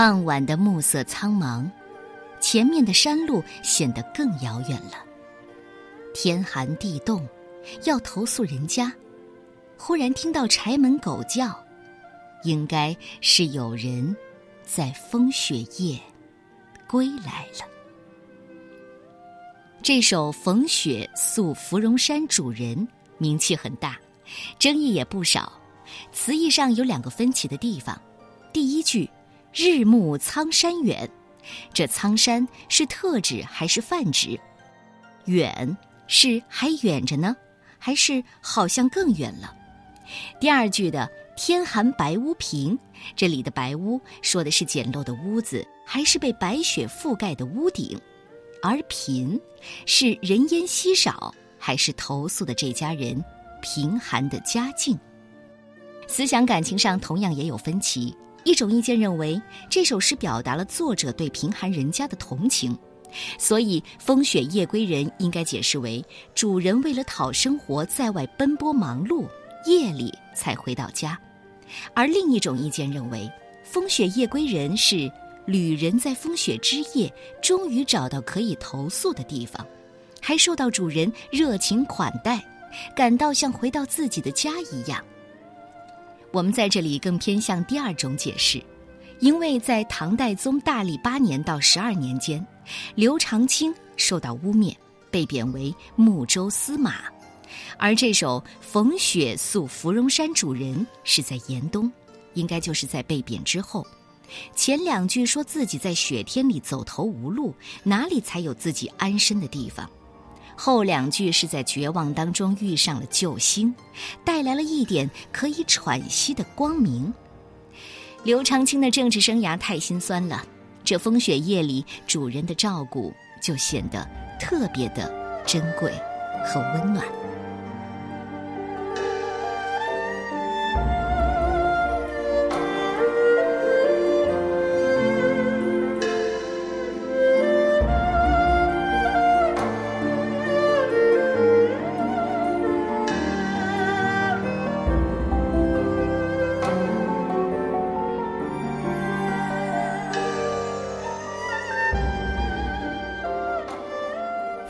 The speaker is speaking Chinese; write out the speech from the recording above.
傍晚的暮色苍茫，前面的山路显得更遥远了。天寒地冻，要投宿人家，忽然听到柴门狗叫，应该是有人在风雪夜归来了。这首《逢雪宿芙蓉山主人》名气很大，争议也不少。词义上有两个分歧的地方，第一句。日暮苍山远，这苍山是特指还是泛指？远是还远着呢，还是好像更远了？第二句的天寒白屋贫，这里的白屋说的是简陋的屋子，还是被白雪覆盖的屋顶？而贫是人烟稀少，还是投宿的这家人贫寒的家境？思想感情上同样也有分歧。一种意见认为，这首诗表达了作者对贫寒人家的同情，所以“风雪夜归人”应该解释为主人为了讨生活在外奔波忙碌，夜里才回到家；而另一种意见认为，“风雪夜归人”是旅人在风雪之夜终于找到可以投宿的地方，还受到主人热情款待，感到像回到自己的家一样。我们在这里更偏向第二种解释，因为在唐代宗大历八年到十二年间，刘长卿受到污蔑，被贬为睦州司马，而这首《逢雪宿芙蓉山主人》是在严冬，应该就是在被贬之后。前两句说自己在雪天里走投无路，哪里才有自己安身的地方？后两句是在绝望当中遇上了救星，带来了一点可以喘息的光明。刘长卿的政治生涯太心酸了，这风雪夜里主人的照顾就显得特别的珍贵和温暖。